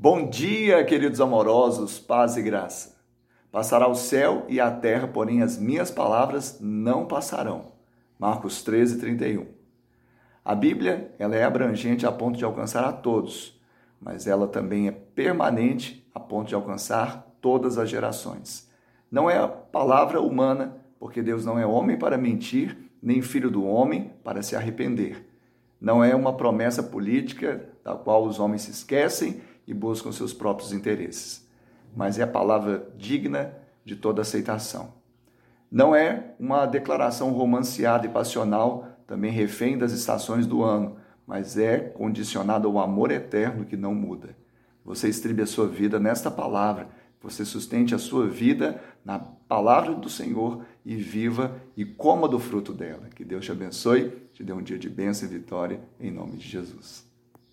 Bom dia, queridos amorosos, paz e graça. Passará o céu e a terra, porém as minhas palavras não passarão. Marcos 13, 31. A Bíblia ela é abrangente a ponto de alcançar a todos, mas ela também é permanente a ponto de alcançar todas as gerações. Não é a palavra humana, porque Deus não é homem para mentir, nem filho do homem para se arrepender. Não é uma promessa política da qual os homens se esquecem e buscam seus próprios interesses. Mas é a palavra digna de toda aceitação. Não é uma declaração romanceada e passional, também refém das estações do ano, mas é condicionada ao amor eterno que não muda. Você estribe a sua vida nesta palavra, você sustente a sua vida na palavra do Senhor e viva e coma do fruto dela. Que Deus te abençoe, te dê um dia de bênção e vitória, em nome de Jesus.